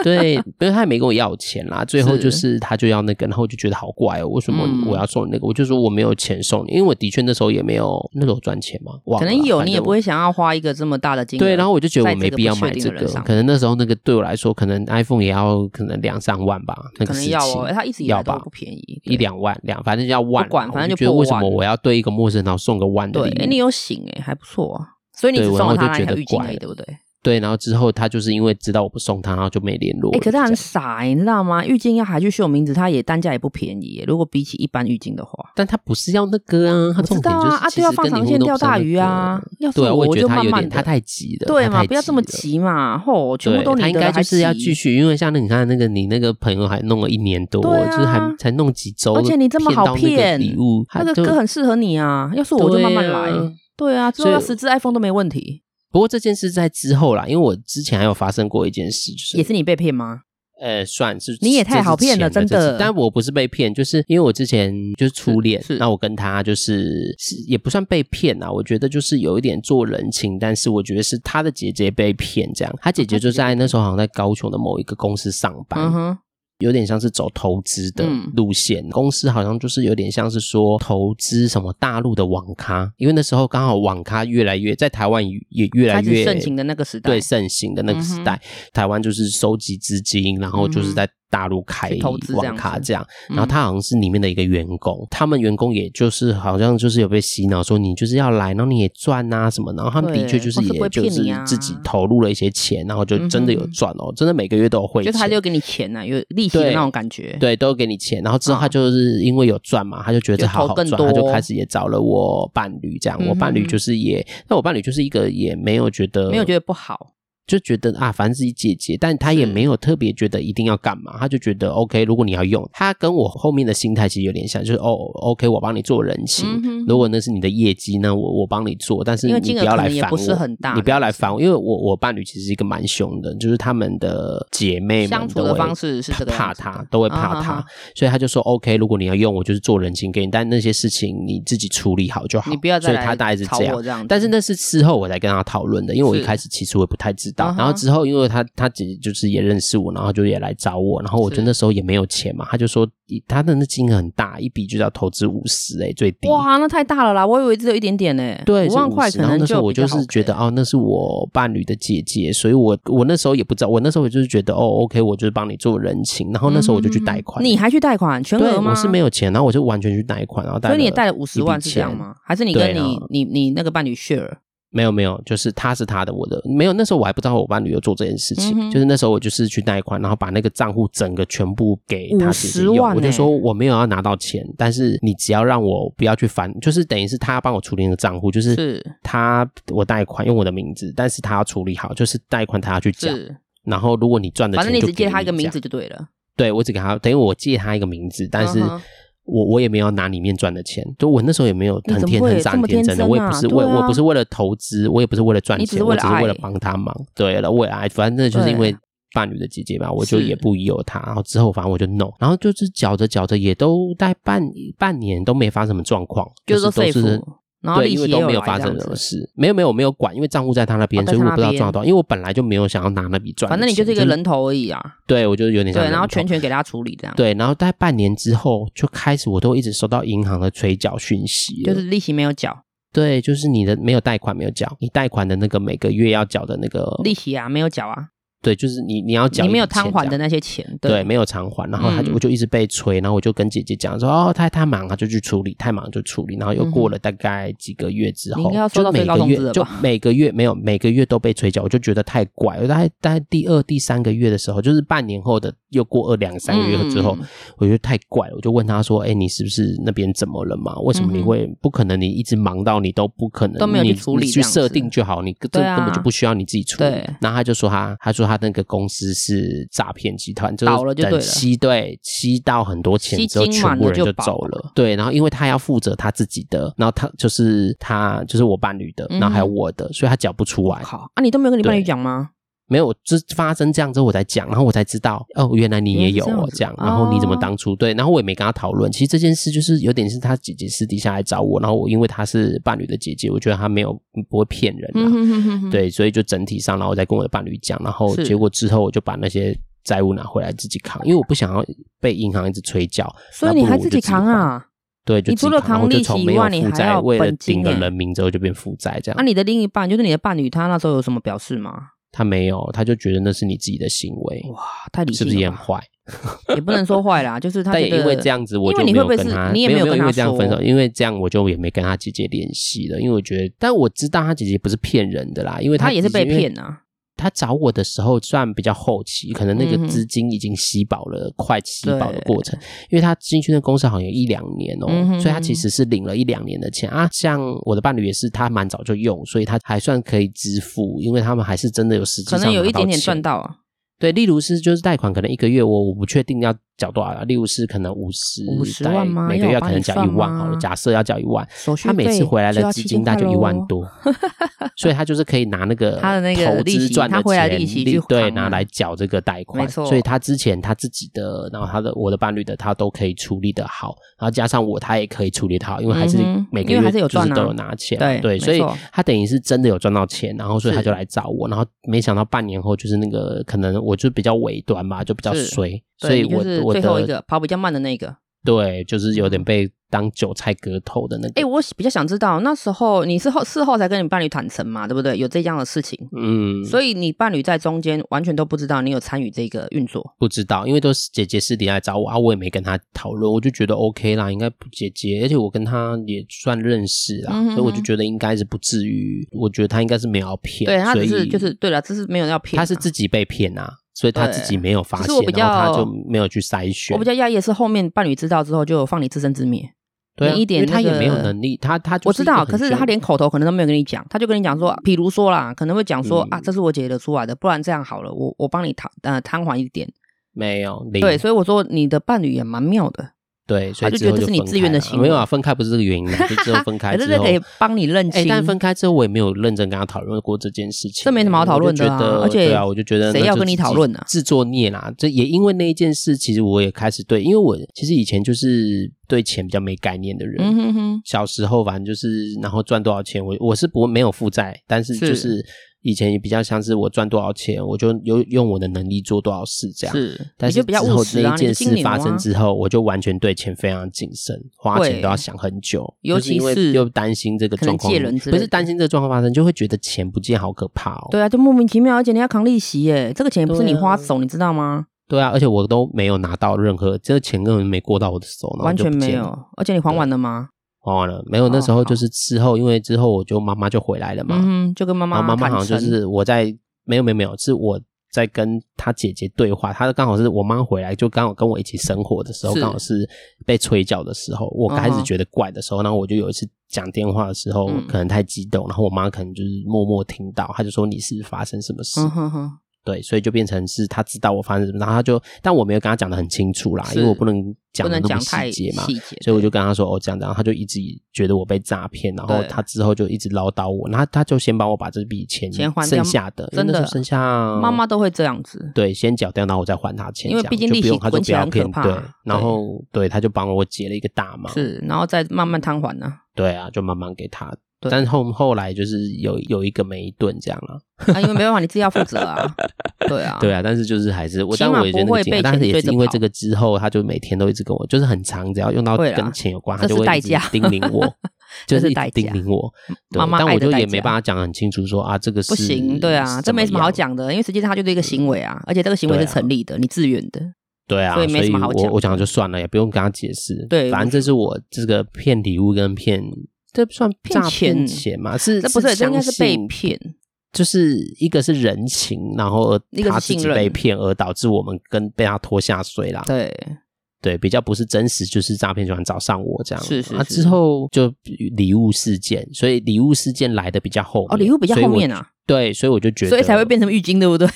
对，因为他也没跟我要钱啦，最后就。就是他就要那个，然后我就觉得好怪哦，为什么我要送你那个？我就说我没有钱送你，因为我的确那时候也没有那时候赚钱嘛，可能有你也不会想要花一个这么大的金额。对，然后我就觉得我没必要买这个，可能那时候那个对我来说，可能 iPhone 也要可能两三万吧，那个时期他一直要吧，不便宜，一两万两，反正要万，不管反正就觉得为什么我要对一个陌生人然后送个万的礼物？哎，你有醒哎，还不错啊，所以你只送了他那条浴巾而已，对不对？对，然后之后他就是因为知道我不送他，然后就没联络。哎、欸，可是他很傻，你知道吗？浴巾要还去秀名字，他也单价也不便宜。如果比起一般浴巾的话，但他不是要那个啊，他重点就是啊，对，要放长线钓大鱼啊。要是我就慢慢的，他太急了，对嘛？不要这么急嘛。嚯，全部都他应该就是要继续，因为像那你看那个你那个朋友还弄了一年多，就是还才弄几周，而且你这么好骗，礼物那个歌很适合你啊。要是我就慢慢来，对啊，之后要十支 iPhone 都没问题。不过这件事在之后啦，因为我之前还有发生过一件事，就是也是你被骗吗？呃，算是你也太好骗了，真的。但我不是被骗，就是因为我之前就是初恋，那我跟他就是是也不算被骗啊，我觉得就是有一点做人情，但是我觉得是他的姐姐被骗这样，他姐姐就在那时候好像在高雄的某一个公司上班。嗯哼。有点像是走投资的路线，嗯、公司好像就是有点像是说投资什么大陆的网咖，因为那时候刚好网咖越来越在台湾也越来越盛行的那个时代，对，盛行的那个时代，嗯、台湾就是收集资金，然后就是在。大陆开网咖这样，然后他好像是里面的一个员工，嗯、他们员工也就是好像就是有被洗脑说你就是要来，然后你也赚啊什么，然后他们的确就是也就是自己投入了一些钱，然后就真的有赚哦，真的每个月都有汇，就他就给你钱呐、啊，有利息的那种感觉，对，对，都给你钱，然后之后他就是因为有赚嘛，他就觉得好好赚，他就开始也找了我伴侣这样，我伴侣就是也，那我伴侣就是一个也没有觉得没有觉得不好。就觉得啊，反正自己姐姐，但他也没有特别觉得一定要干嘛，是他就觉得 OK。如果你要用，他跟我后面的心态其实有点像，就是哦，OK，我帮你做人情。如果那是你的业绩，那我我帮你做，但是你不要来烦我。你不要来烦我，因为我我伴侣其实是一个蛮凶的，就是他们的姐妹们相处的方式是怕他，都会怕他，所以他就说 OK，如果你要用，我就是做人情给你，但那些事情你自己处理好就好。你不要再来所以他大概是这样，这样但是那是事后我才跟他讨论的，因为我一开始其实我也不太知道，是然后之后因为。他他姐姐就是也认识我，然后就也来找我，然后我就那时候也没有钱嘛，他就说他的那金额很大，一笔就要投资五十哎，最低哇，那太大了啦，我以为只有一点点呢，对，五万块可能就。然后那时候我就是觉得哦，那是我伴侣的姐姐，所以我我那时候也不知道，我那时候我就是觉得哦，OK，我就是帮你做人情，然后那时候我就去贷款，你还去贷款全额吗？我是没有钱，然后我就完全去贷款，然后贷，所以你也贷了五十万是这样吗？还是你跟你你你那个伴侣 share？没有没有，就是他是他的，我的没有。那时候我还不知道我伴侣有做这件事情，嗯、就是那时候我就是去贷款，然后把那个账户整个全部给他姐姐用。欸、我就说我没有要拿到钱，但是你只要让我不要去烦，就是等于是他帮我处理那个账户，就是他我贷款用我的名字，但是他要处理好，就是贷款他要去缴。是然后如果你赚的钱，反正你只借他一个名字就对了。对，我只给他，等于我借他一个名字，但是。嗯我我也没有拿里面赚的钱，就我那时候也没有很天很傻很天真的，我也不是为我不是为了投资，我也不是为了赚钱，我只是为了帮他忙。对了，为了爱，反正就是因为伴侣的姐姐吧，我就也不疑有他。然后之后反正我就弄，然后就是搅着搅着也都大概半半年都没发生什么状况，就是都是。对，因为都没有发生什么事，没有没有没有管，因为账户在他那边，所以我不知道赚多少。因为我本来就没有想要拿那笔赚，反正你就是一个人头而已啊。对，我就有点像对，然后全权给他处理这样。对，然后大概半年之后就开始，我都一直收到银行的催缴讯息，就是利息没有缴。对，就是你的没有贷款没有缴，你贷款的那个每个月要缴的那个利息啊，没有缴啊。对，就是你你要讲，你没有偿还的那些钱，对，对没有偿还，然后他就、嗯、我就一直被催，然后我就跟姐姐讲说，哦，太太忙，他就去处理，太忙就处理，然后又过了大概几个月之后，嗯、就每个月就每个月没有每个月都被催缴，我就觉得太怪，我大概大概第二第三个月的时候，就是半年后的又过二两三个月之后，嗯、我觉得太怪了，我就问他说，哎，你是不是那边怎么了嘛？为什么你会、嗯、不可能？你一直忙到你都不可能，都没有去处理，去设定就好，你这根本就不需要你自己处理。然后他就说他他说他那个公司。是诈骗集团，就是等吸对吸到很多钱之后，全部人就走了。对，然后因为他要负责他自己的，然后他就是他就是我伴侣的，然后还有我的，所以他缴不出来。好啊，你都没有跟你伴侣讲吗？没有，就发生这样之后我才讲，然后我才知道哦，原来你也有哦这样。然后你怎么当初对？然后我也没跟他讨论。其实这件事就是有点是他姐姐私底下来找我，然后我因为她是伴侣的姐姐，我觉得她没有不会骗人啊。嗯、哼哼哼对，所以就整体上，然后我再跟我的伴侣讲，然后结果之后我就把那些债务拿回来自己扛，因为我不想要被银行一直催缴。所以你还自己扛啊？对，就你除了扛利息以外，你还要为了顶个人名之后就变负债这样。那、啊、你的另一半就是你的伴侣，他那时候有什么表示吗？他没有，他就觉得那是你自己的行为。哇，太理性了，是不是也很坏？也不能说坏啦，就是他。但也因为这样子，我就没有跟他，你也没有跟他这样分手，因为这样我就也没跟他姐姐联系了。因为我觉得，但我知道他姐姐不是骗人的啦，因为他，他也是被骗啊。他找我的时候算比较后期，可能那个资金已经吸饱了，嗯、快吸饱的过程。因为他进去那公司好像有一两年哦，嗯、所以他其实是领了一两年的钱啊。像我的伴侣也是，他蛮早就用，所以他还算可以支付，因为他们还是真的有实际上可能有一点点赚到啊。对，例如是就是贷款，可能一个月我我不确定要缴多少了。例如是可能五十，五十万吗？每个月可能缴一万好了。假设要缴一万，他每次回来的资金大概就一万多，所以他就是可以拿那个他的那个投资赚的钱，对，拿来缴这个贷款。所以他之前他自己的，然后他的我的伴侣的，他都可以处理得好，然后加上我，他也可以处理得好，因为还是每个月就是都有拿钱，对对，所以他等于是真的有赚到钱，然后所以他就来找我，然后没想到半年后就是那个可能。我就比较尾端吧，就比较衰，所以我是最后一个跑比较慢的那个。对，就是有点被当韭菜割头的那个。哎、欸，我比较想知道，那时候你是后事后才跟你伴侣坦诚嘛？对不对？有这样的事情，嗯，所以你伴侣在中间完全都不知道你有参与这个运作，不知道，因为都是姐姐私底下找我啊，我也没跟他讨论，我就觉得 OK 啦，应该不姐姐，而且我跟他也算认识啦，所以我就觉得应该是不至于，我觉得他应该是没有要骗，对，他只是就是对了，这是没有要骗，他是自己被骗啊。所以他自己没有发现，然后他就没有去筛选。我比较讶异的是，后面伴侣知道之后就放你自生自灭，对、啊，一点、那个、他也没有能力，他他我知道，可是他连口头可能都没有跟你讲，他就跟你讲说，比如说啦，可能会讲说、嗯、啊，这是我姐姐的出来的，不然这样好了，我我帮你摊呃摊还一点，没有，对，所以我说你的伴侣也蛮妙的。对，所以就觉得这是你自愿的行为。没有啊，分开不是这个原因，就之后分开之后，可是可以帮你认清。但分开之后，我也没有认真跟他讨论过这件事情。这没什么好讨论的，而且对啊，我就觉得谁要跟你讨论呢？自作孽啦！这也因为那一件事，其实我也开始对，因为我其实以前就是对钱比较没概念的人。嗯哼哼。小时候反正就是，然后赚多少钱，我我是不没有负债，但是就是。以前也比较像是我赚多少钱，我就有用我的能力做多少事这样。是，但是之后那一件事发生之后，我就完全对钱非常谨慎，花钱都要想很久，尤其是又担心这个状况，不是担心这个状况发生，就会觉得钱不见好可怕哦。对啊，就莫名其妙，而且你要扛利息耶，这个钱也不是你花手，你知道吗？对啊，而且我都没有拿到任何，这个钱根本没过到我的手，完全没有。而且你还完了吗？还完了没有？那时候就是之后，因为之后我就妈妈就回来了嘛，嗯，就跟妈妈，妈妈好像就是我在没有没有没有，是我在跟他姐姐对话，他刚好是我妈回来，就刚好跟我一起生活的时候，刚好是被催缴的时候，我开始觉得怪的时候，然后我就有一次讲电话的时候，可能太激动，然后我妈可能就是默默听到，她就说你是发生什么事？对，所以就变成是他知道我发生什么，然后他就，但我没有跟他讲得很清楚啦，因为我不能讲那么细节嘛，所以我就跟他说哦这样，然后他就一直觉得我被诈骗，然后他之后就一直唠叨我，然后他就先帮我把这笔钱钱还掉，剩下的真的剩下，妈妈都会这样子，对，先缴掉，然后我再还他钱，因为毕竟利息滚起来很可怕，对，然后对他就帮我解了一个大嘛，是，然后再慢慢摊还呢，对啊，就慢慢给他。对但是后后来就是有有一个没一顿这样了，啊，因为没办法，你自己要负责啊，对啊，对啊，但是就是还是我，但我也觉得那个钱，但是也是因为这个之后，他就每天都一直跟我，就是很长，只要用到跟钱有关，啦他就会一直叮咛我，这是一直叮咛我，妈妈，但我就也没办法讲很清楚说啊，这个是不行，对啊，这没什么好讲的，因为实际上它就是一个行为啊，而且这个行为是成立的，啊、你自愿的，对啊，所以没什么好讲，我我讲就算了，也不用跟他解释，对，反正这是我这个骗礼物跟骗。这不算诈骗钱嘛？是，这不是，这应该是被骗。就是一个是人情，然后他自己被骗，而导致我们跟被他拖下水啦。对对，比较不是真实，就是诈骗集团找上我这样。是是，是。啊，之后就礼物事件，所以礼物事件来的比较后面。哦，礼物比较后面啊。对，所以我就觉得，所以才会变成浴巾，对不对？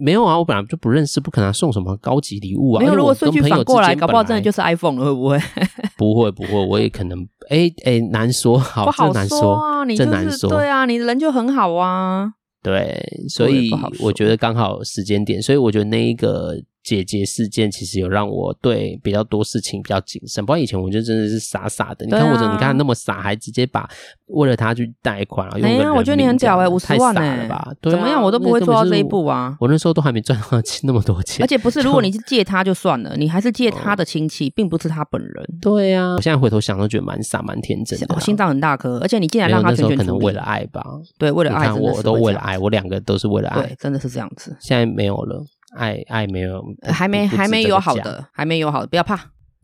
没有啊，我本来就不认识，不可能送什么高级礼物啊。没有，如果顺序反过来，搞不好真的就是 iPhone 了，会不会？不会，不会，我也可能，哎哎，难说，好，不好说啊，说你就是对啊，你人就很好啊。对，所以我觉得刚好时间点，所以我觉得那一个。姐姐事件其实有让我对比较多事情比较谨慎，不然以前我觉得真的是傻傻的。你看我怎么，你看那么傻，还直接把为了他去贷款啊？哎呀，我觉得你很屌哎，五十万哎，怎么样我都不会做到这一步啊！我那时候都还没赚到 那么多钱，而且不是，如果你是借他就算了，你还是借他的亲戚，并不是他本人。对呀，我现在回头想都觉得蛮傻蛮天真的。我心脏很大颗，而且你竟然让他全权可能为了爱吧？对，为了爱，我都为了爱，我两个都是为了爱，对，真的是这样子。现在没有了。爱爱没有，还没还没有好的，还没有好的，不要怕，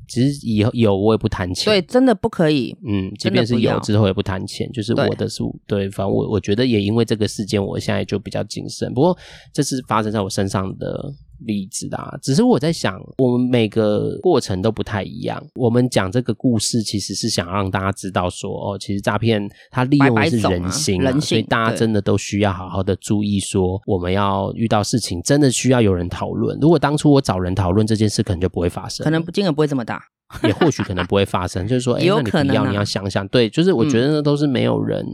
其实以后有我也不谈钱，对，真的不可以。嗯，即便是有之后也不谈钱，就是我的是，对，反正我我觉得也因为这个事件，我现在就比较谨慎。不过这是发生在我身上的。例子啊，只是我在想，我们每个过程都不太一样。我们讲这个故事，其实是想让大家知道说，哦，其实诈骗它利用的是人心，啊，人性，所以大家真的都需要好好的注意。说我们要遇到事情，真的需要有人讨论。如果当初我找人讨论这件事，可能就不会发生，可能金额不会这么大，也或许可能不会发生。就是说，哎，那你不要，你要想想，对，就是我觉得那都是没有人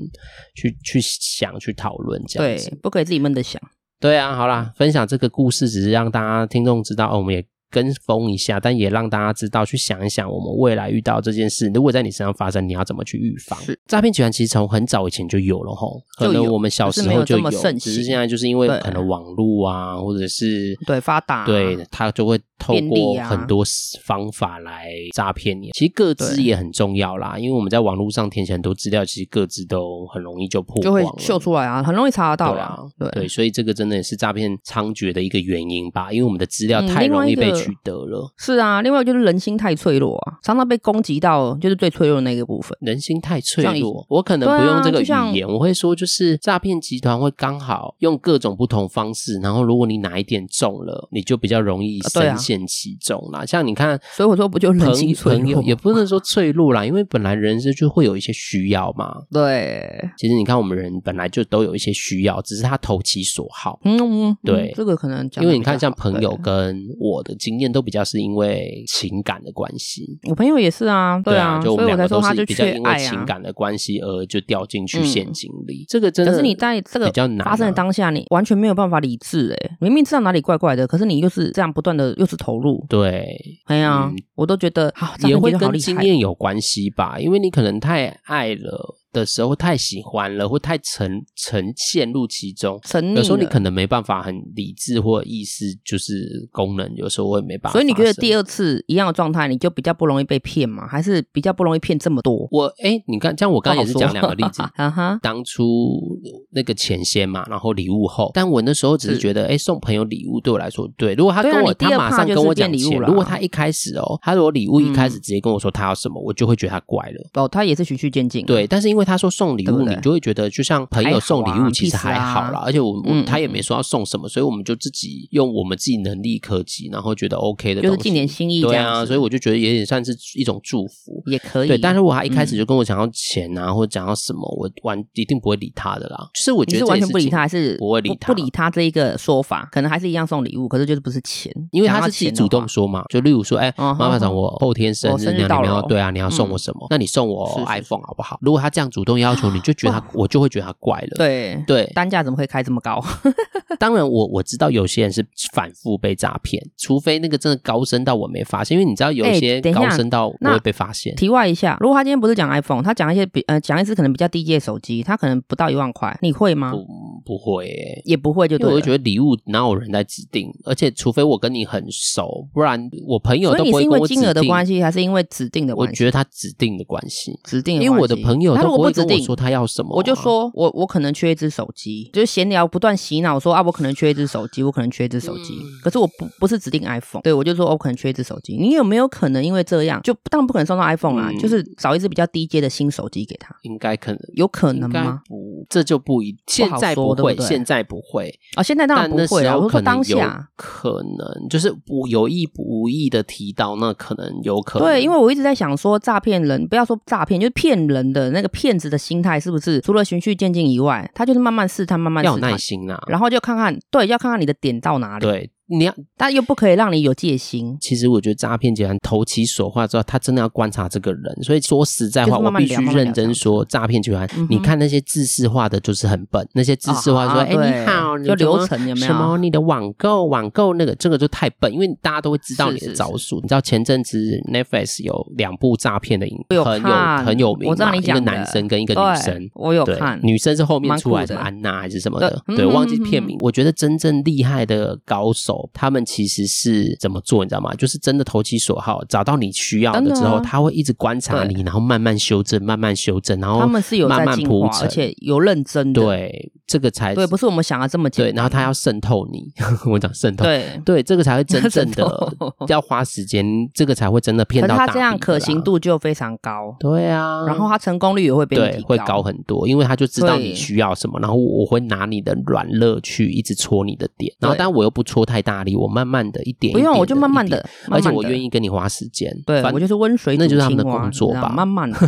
去、嗯、去想去讨论这样子，对，不可以自己闷着想。对啊，好啦，分享这个故事只是让大家听众知道，哦，我们也。跟风一下，但也让大家知道，去想一想，我们未来遇到这件事，如果在你身上发生，你要怎么去预防？是诈骗集团其实从很早以前就有了吼，可能我们小时候就有，是只是现在就是因为可能网络啊，或者是对发达，对他就会透过很多方法来诈骗你。其实各自也很重要啦，因为我们在网络上填写很多资料，其实各自都很容易就破，就会秀出来啊，很容易查得到啦。对，对，所以这个真的也是诈骗猖獗的一个原因吧，因为我们的资料太容易被。取得了，是啊，另外就是人心太脆弱啊，常常被攻击到，就是最脆弱的那个部分。人心太脆弱，我可能不用这个语言，我会说就是诈骗集团会刚好用各种不同方式，然后如果你哪一点中了，你就比较容易深陷其中啦。像你看，所以我说不就人心脆弱，也不能说脆弱啦，因为本来人生就会有一些需要嘛。对，其实你看我们人本来就都有一些需要，只是他投其所好。嗯，对，这个可能因为你看像朋友跟我的。经验都比较是因为情感的关系，我朋友也是啊，对啊，就我们两个都是比较因为情感的关系而就掉进去陷阱里。这个真的，可是你在这个比较难发生的当下，你完全没有办法理智哎，明明知道哪里怪怪的，可是你又是这样不断的又是投入，对，哎呀，我都觉得好也会跟经验有关系吧，因为你可能太爱了。的时候太喜欢了，或太沉沉陷入其中，有时候你可能没办法很理智或意识，就是功能有时候会没办法。所以你觉得第二次一样的状态，你就比较不容易被骗吗？还是比较不容易骗这么多？我哎、欸，你看，像我刚刚也是讲两个例子，哈哈，当初那个钱先嘛，然后礼物后，但我那时候只是觉得，哎、欸，送朋友礼物对我来说，对，如果他跟我，啊、他马上跟我讲礼物了，如果他一开始哦，他如果礼物一开始直接跟我说他要什么，嗯、我就会觉得他怪了。哦，他也是循序渐进，对，但是因为他说送。礼物，你就会觉得就像朋友送礼物，其实还好啦。而且我我他也没说要送什么，所以我们就自己用我们自己能力可及，然后觉得 OK 的，就是尽点心意。对啊，所以我就觉得也也算是一种祝福，也可以。对，但是我他一开始就跟我讲要钱啊，或者讲要什么，我完一定不会理他的啦。就是我觉得是完全不理他，还是不会理他，不理他这一个说法，可能还是一样送礼物，可是就是不是钱，因为他是自己主动说嘛。就例如说，哎，妈妈长，我后天生日，你要对啊，你要送我什么？那你送我 iPhone 好不好？如果他这样主动要求，你就觉得他。我就会觉得他怪了，对对，单价怎么会开这么高？当然我，我我知道有些人是反复被诈骗，除非那个真的高深到我没发现，因为你知道有一些高深到我会被发现。题外一下，如果他今天不是讲 iPhone，他讲一些比呃讲一只可能比较低阶手机，他可能不到一万块，你会吗？不不会、欸，也不会就对，我会觉得礼物哪有人在指定，而且除非我跟你很熟，不然我朋友都不会跟我指定。所以你是因为金额的关系，还是因为指定的关系？我觉得他指定的关系，指定因为我的朋友都不会跟我说他要什么、啊，我就说我我。可能缺一只手机，就是闲聊不断洗脑说啊，我可能缺一只手机，我可能缺一只手机。嗯、可是我不不是指定 iPhone，对我就说我可能缺一只手机。你有没有可能因为这样，就当然不可能送到 iPhone 啊，嗯、就是找一只比较低阶的新手机给他？应该可能，有可能吗？不，这就不一，现在不会，不对不对现在不会啊、哦，现在当然不会啊。我说当下可能就是不有意不无意的提到，那可能有可能。对，因为我一直在想说，诈骗人不要说诈骗，就是骗人的那个骗子的心态是不是除了循序渐进以外，他就是慢慢试探，慢慢试探，要有耐心啊，然后就看看，对，要看看你的点到哪里。对。你要，但又不可以让你有戒心。其实我觉得诈骗集团投其所好之后，他真的要观察这个人。所以说实在话，慢慢我必须认真说，诈骗集团，你看那些自视化的，就是很笨。那些自视化说，哎、哦欸，你好，就流程有没有？什么？你的网购，网购那个，这个就太笨，因为大家都会知道你的招数。是是是你知道前阵子 Netflix 有两部诈骗的影片，很有很有名嘛，一个男生跟一个女生，我有看。女生是后面出来的安娜还是什么的？对，对，忘记片名。我觉得真正厉害的高手，他们其实。是怎么做，你知道吗？就是真的投其所好，找到你需要的之后，他会一直观察你，然后慢慢修正，慢慢修正，然后他们是有慢慢铺陈，而且有认真的。对，这个才对，不是我们想的这么简单。对，然后他要渗透你，我讲渗透，对。对，这个才会真正的 要花时间，这个才会真的骗到大。他这样可行度就非常高，对啊，然后他成功率也会变对，会高很多，因为他就知道你需要什么，然后我会拿你的软肋去一直戳你的点，然后但我又不戳太大力，我慢慢的一点，不用，我就慢慢的，而且我愿意跟你花时间，对，我就是温水，那就是他们的工作吧，慢慢的。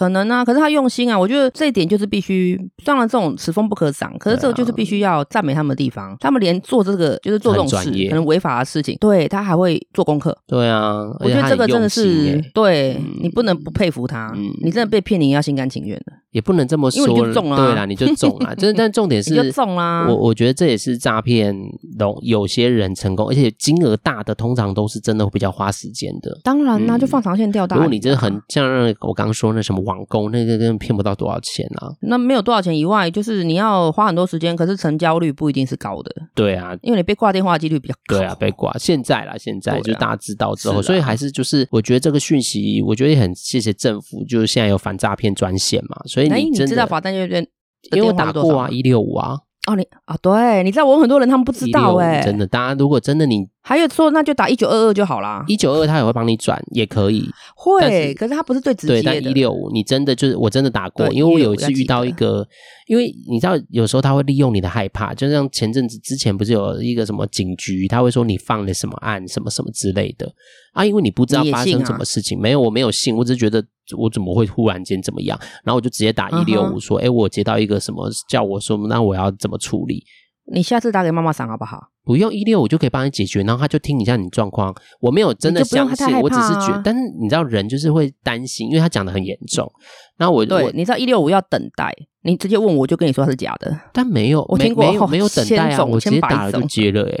可能啊，可是他用心啊，我觉得这一点就是必须。当然，这种此风不可长，可是这个就是必须要赞美他们的地方。他们连做这个就是做这种事，可能违法的事情，对他还会做功课。对啊，我觉得这个真的是对你不能不佩服他。你真的被骗，你要心甘情愿的，也不能这么说。因为你就中了，对啦，你就中了。真 但重点是，中啦。我我觉得这也是诈骗，有有些人成功，而且金额大的，通常都是真的会比较花时间的。当然啦，就放长线钓大鱼。如果你真的很像我刚刚说那什么网购那个。真骗不到多少钱啊？那没有多少钱以外，就是你要花很多时间，可是成交率不一定是高的。对啊，因为你被挂电话的几率比较高。对啊，被挂。现在啦，现在就大家知道之后，所以还是就是，我觉得这个讯息，我觉得也很谢谢政府，就是现在有反诈骗专线嘛。所以你真的知道罚单就边，因为我打过啊，一六五啊。哦，你啊，对，你知道我很多人他们不知道哎，真的，大家如果真的你。还有说，那就打一九二二就好啦。一九二二他也会帮你转，也可以。会，是可是他不是最直接的。对，但一六五你真的就是我真的打过，因为我有一次遇到一个，因为你知道有时候他会利用你的害怕，就像前阵子之前不是有一个什么警局，他会说你犯了什么案，什么什么之类的啊，因为你不知道发生什么事情，啊、没有，我没有信，我只是觉得我怎么会忽然间怎么样，然后我就直接打一六五说，哎、uh 我接到一个什么叫我说，那我要怎么处理？你下次打给妈妈桑好不好？不用一六五就可以帮你解决，然后他就听一下你状况。我没有真的相信，我只是觉得，但是你知道人就是会担心，因为他讲的很严重。然后我对我你知道一六五要等待，你直接问我就跟你说他是假的，但没有，我听过没有没有等待啊，我直接打了就接了，哎，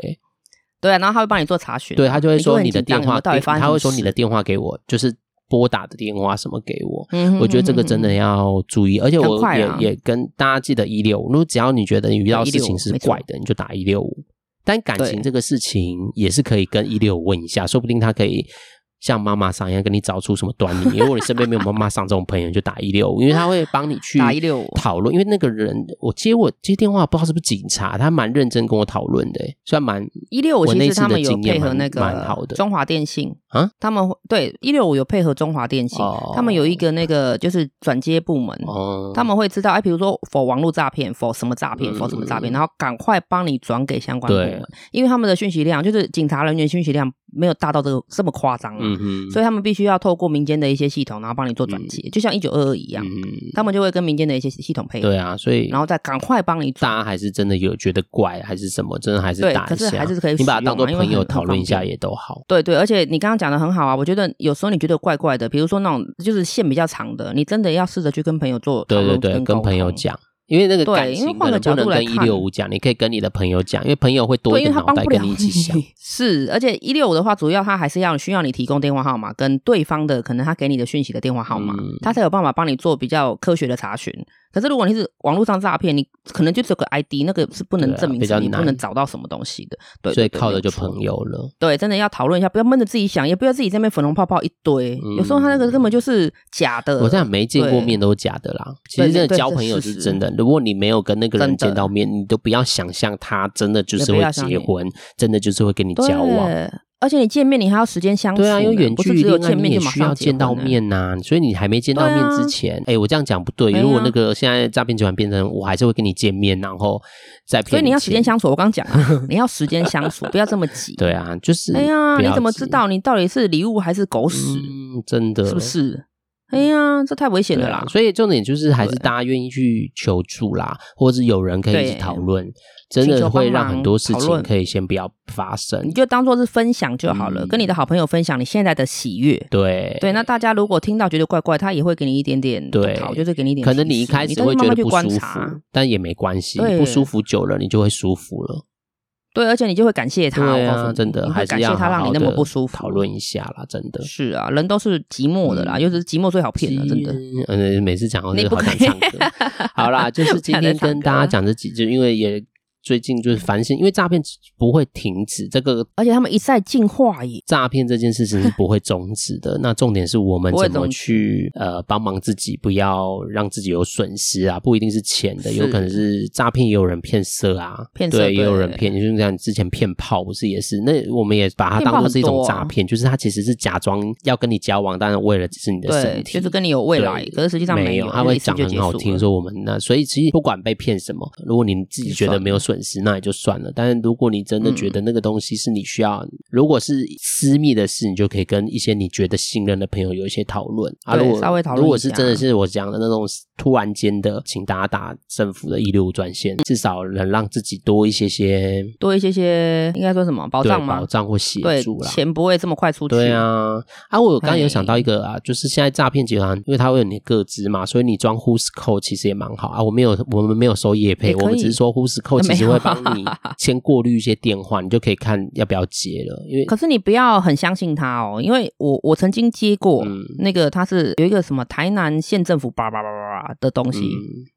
对啊，然后他会帮你做查询，对他就会说你的电话，他会说你的电话给我，就是。拨打的电话什么给我？嗯、哼哼哼，我觉得这个真的要注意，而且我也也跟大家记得一六五。如果只要你觉得你遇到事情是怪的，你就打一六五。但感情这个事情也是可以跟一六五问一下，说不定他可以。像妈妈桑一样跟你找出什么端倪？如果你身边没有妈妈桑这种朋友，就打一六五，因为他会帮你去打一六五讨论。因为那个人，我接我接电话，不知道是不是警察，他蛮认真跟我讨论的，算蛮一六五。其实他们有配合那个蛮好的中华电信啊，他们对一六五有配合中华电信，他们有一个那个就是转接部门，他们会知道哎，比如说否网络诈骗，否什么诈骗，否什么诈骗，然后赶快帮你转给相关部门，因为他们的讯息量就是警察人员讯息量没有大到这个这么夸张。所以他们必须要透过民间的一些系统，然后帮你做转接，嗯、就像一九二二一样，嗯、他们就会跟民间的一些系统配合。对啊，所以然后再赶快帮你。大家还是真的有觉得怪还是什么？真的还是打一下，可是还是可以。你把它当做朋友讨论一下也都好。对对，而且你刚刚讲的很好啊，我觉得有时候你觉得怪怪的，比如说那种就是线比较长的，你真的要试着去跟朋友做讨论，对对对，跟朋友讲。因为那个感情可能不能跟一六五讲，你可以跟你的朋友讲，因为朋友会多一个脑袋跟你一起想。是，而且一六五的话，主要他还是要需要你提供电话号码跟对方的可能他给你的讯息的电话号码，嗯、他才有办法帮你做比较科学的查询。可是如果你是网络上诈骗，你可能就只有个 ID，那个是不能证明是你不能找到什么东西的。对，所以靠的就朋友了。对，真的要讨论一下，不要闷着自己想，也不要自己在那边粉红泡泡一堆。嗯、有时候他那个根本就是假的。我这样没见过面都是假的啦。其实真的交朋友是真的。如果你没有跟那个人见到面，你都不要想象他真的就是会结婚，真的就是会跟你交往。而且你见面，你还要时间相处。对啊，因为远距离恋爱你也需要见到面呐。所以你还没见到面之前，哎，我这样讲不对。如果那个现在诈骗集团变成我还是会跟你见面，然后再骗。所以你要时间相处。我刚刚讲啊，你要时间相处，不要这么急。对啊，就是。哎呀，你怎么知道你到底是礼物还是狗屎？嗯，真的，是不是？哎呀，这太危险了啦！所以重点就是还是大家愿意去求助啦，或者是有人可以一起讨论。真的会让很多事情可以先不要发生，你就当做是分享就好了，嗯、跟你的好朋友分享你现在的喜悦。对对，那大家如果听到觉得怪怪，他也会给你一点点对，就是给你一点。可能你一开始会觉得不舒服，但也没关系，不舒服久了你就会舒服了。对，而且你就会感谢他。对啊，真的，还是感谢他让你那么不舒服。讨论一下啦，真的是啊，人都是寂寞的啦，尤其是寂寞最好骗了，真的。嗯，每次讲到这个好想唱歌。好啦，就是今天跟大家讲这几句，因为也。最近就是反省，因为诈骗不会停止，这个而且他们一再进化耶。诈骗这件事情是不会终止的。那重点是我们怎么去呃帮忙自己，不要让自己有损失啊？不一定是钱的，有可能是诈骗，也有人骗色啊，骗色对，也有人骗，就是像之前骗炮不是也是？那我们也把它当做是一种诈骗，就是他其实是假装要跟你交往，但是为了只是你的身体，就是跟你有未来，可是实际上没有，他会讲很好听，说我们那所以其实不管被骗什么，如果你自己觉得没有损失，那也就算了。但是如果你真的觉得那个东西是你需要，如果是私密的事，你就可以跟一些你觉得信任的朋友有一些讨论啊。如果稍微讨论，如果是真的是我讲的那种突然间的，请大家打政府的一六五专线，至少能让自己多一些些，多一些些，应该说什么保障吗？保障或协助啦，钱不会这么快出去。对啊，啊，我刚刚有想到一个啊，就是现在诈骗集团，因为它会有你的个资嘛，所以你装 Whoscall 其实也蛮好啊。我没有，我们没有收业配，我们只是说 Whoscall 其实会帮你 先过滤一些电话，你就可以看要不要接了。因为可是你不要很相信他哦，因为我我曾经接过那个，他是有一个什么台南县政府叭叭叭叭叭的东西。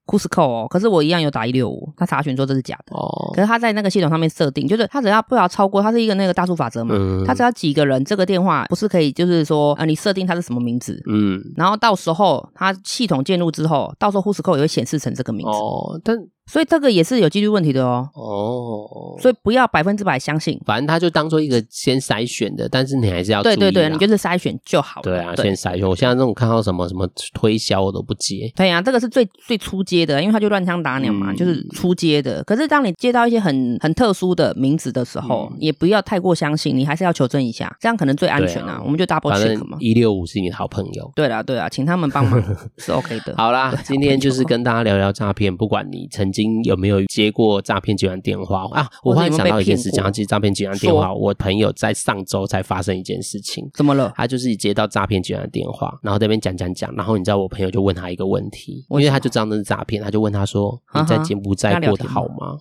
Whoscall 哦，可是我一样有打一六五，他查询说这是假的。哦，可是他在那个系统上面设定，就是他只要不要超过，他是一个那个大数法则嘛，嗯、他只要几个人，这个电话不是可以，就是说啊、呃，你设定他是什么名字，嗯，然后到时候他系统进入之后，到时候 Whoscall 也会显示成这个名字。哦，但。所以这个也是有几率问题的哦。哦，所以不要百分之百相信。反正他就当做一个先筛选的，但是你还是要对对对，你就是筛选就好了。对啊，先筛选。我现在这种看到什么什么推销我都不接。对啊，这个是最最初接的，因为他就乱枪打鸟嘛，就是初接的。可是当你接到一些很很特殊的名字的时候，也不要太过相信，你还是要求证一下，这样可能最安全啊。我们就 double check 嘛。一六五是你的好朋友。对啦对啦，请他们帮忙 是 OK 的。好啦，今天就是跟大家聊聊诈骗，不管你曾经有没有。接过诈骗集团电话啊！我忽然想到一件事，讲到接诈骗集团电话，我朋友在上周才发生一件事情。怎么了？他就是接到诈骗集团电话，然后在那边讲讲讲，然后你知道我朋友就问他一个问题，因为他就知道那是诈骗，他就问他说：“你在柬埔寨过得好吗？”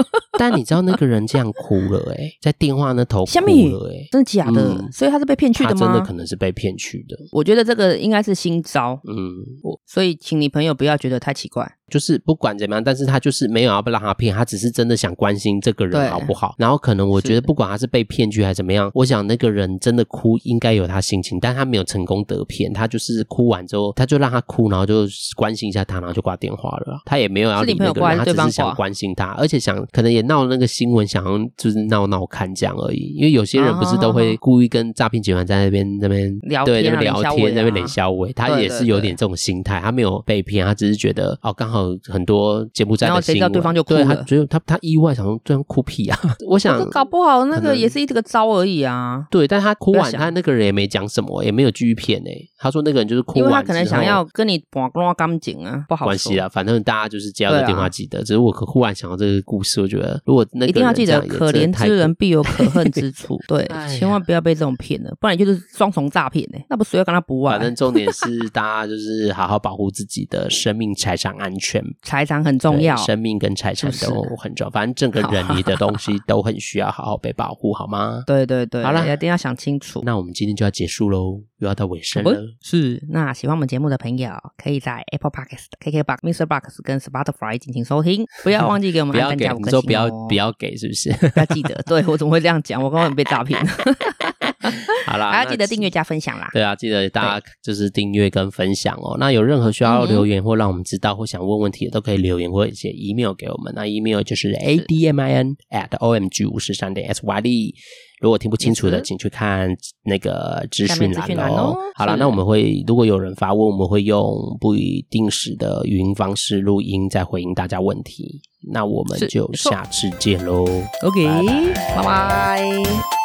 但你知道那个人这样哭了哎，在电话那头哭了哎，真的假的？所以他是被骗去的吗？真的可能是被骗去的。我觉得这个应该是新招，嗯，所以请你朋友不要觉得太奇怪。就是不管怎么样，但是他就是没有要不让他骗，他只是真的想关心这个人好不好。然后可能我觉得不管他是被骗去还是怎么样，我想那个人真的哭应该有他心情，但他没有成功得骗，他就是哭完之后他就让他哭，然后就关心一下他，然后就挂电话了。他也没有要理那个人，他只是想关心他，而且想可能也闹那个新闻，想要就是闹闹看这样而已。因为有些人不是都会故意跟诈骗集团在那边那边聊对那边聊天，那边冷笑话，他也是有点这种心态，他没有被骗，他只是觉得哦刚好很多。柬埔寨的新闻，然后谁知道对方就哭了，他觉得他他意外想说这样哭屁啊！我想搞不好那个也是一这个招而已啊。对，但他哭完，他那个人也没讲什么，也没有继续骗诶。他说那个人就是哭完，因为他可能想要跟你把光干净啊，不好关系啊。反正大家就是接到电话记得，只是我忽然想到这个故事，我觉得如果那个一定要记得，可怜之人必有可恨之处，对，千万不要被这种骗了，不然就是双重诈骗诶。那不谁要跟他不完？反正重点是大家就是好好保护自己的生命财产安全，财产很。重要，生命跟财产都很重要。反正整个人你的东西 都很需要好好被保护，好吗？对对对，好了，一定要想清楚。那我们今天就要结束喽，又要到尾声了。是，那喜欢我们节目的朋友，可以在 Apple Podcast、KKBox、Mr. Box 跟 Spotify 进行收听。不要忘记给我们按赞加五颗星哦。你说不要不要给，是不是？要记得。对，我怎么会这样讲？我刚刚被诈骗。好啦，还要记得订阅加分享啦。对啊，记得大家就是订阅跟分享哦。那有任何需要留言或让我们知道或想问问题，都可以留言或者写 email 给我们。那 email 就是 admin at omg 五十三点 syd。如果听不清楚的，请去看那个资讯栏哦。好了，那我们会如果有人发问，我们会用不一定时的语音方式录音，再回应大家问题。那我们就下次见喽。OK，拜拜。